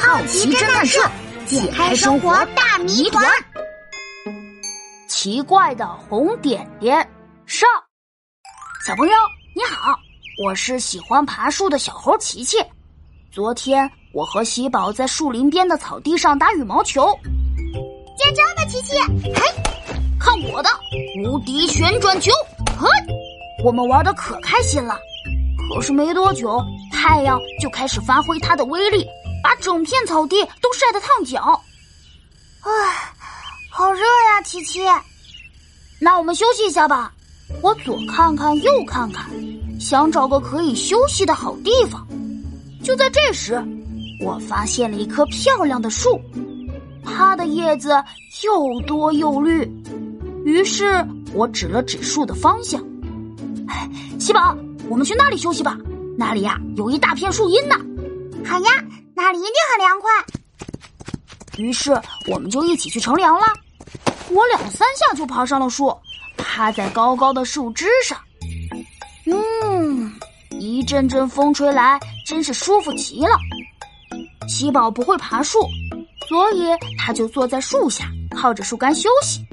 好奇侦探社解开生活大谜团。奇怪的红点点上，小朋友你好，我是喜欢爬树的小猴琪琪。昨天我和喜宝在树林边的草地上打羽毛球，接招吧，琪琪！嘿，看我的无敌旋转球！嘿，我们玩的可开心了。可是没多久，太阳就开始发挥它的威力，把整片草地都晒得烫脚。唉，好热呀，琪琪。那我们休息一下吧。我左看看，右看看，想找个可以休息的好地方。就在这时，我发现了一棵漂亮的树，它的叶子又多又绿。于是我指了指树的方向：“哎，喜宝。”我们去那里休息吧，那里呀有一大片树荫呢。好呀，那里一定很凉快。于是我们就一起去乘凉了。我两三下就爬上了树，趴在高高的树枝上。嗯，一阵阵风吹来，真是舒服极了。喜宝不会爬树，所以他就坐在树下，靠着树干休息。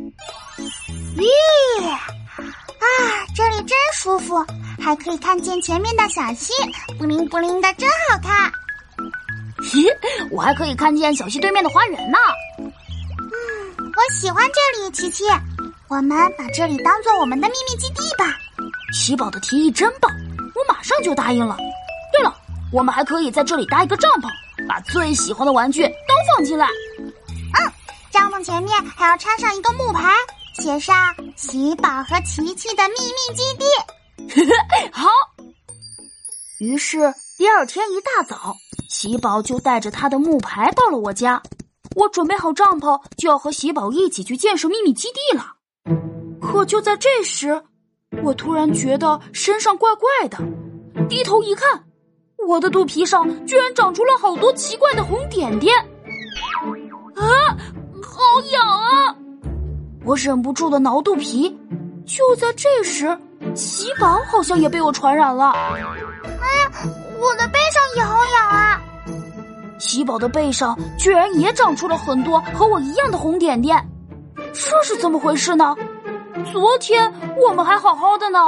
咦，啊，这里真舒服。还可以看见前面的小溪，布灵布灵的，真好看。咦，我还可以看见小溪对面的花园呢。嗯，我喜欢这里，琪琪。我们把这里当做我们的秘密基地吧。喜宝的提议真棒，我马上就答应了。对了，我们还可以在这里搭一个帐篷，把最喜欢的玩具都放进来。嗯，帐篷前面还要插上一个木牌，写上“喜宝和琪琪的秘密基地”。好。于是第二天一大早，喜宝就带着他的木牌到了我家。我准备好帐篷，就要和喜宝一起去建设秘密基地了。可就在这时，我突然觉得身上怪怪的，低头一看，我的肚皮上居然长出了好多奇怪的红点点。啊，好痒啊！我忍不住的挠肚皮。就在这时。喜宝好像也被我传染了。哎呀，我的背上也好痒啊！奇宝的背上居然也长出了很多和我一样的红点点，这是怎么回事呢？昨天我们还好好的呢。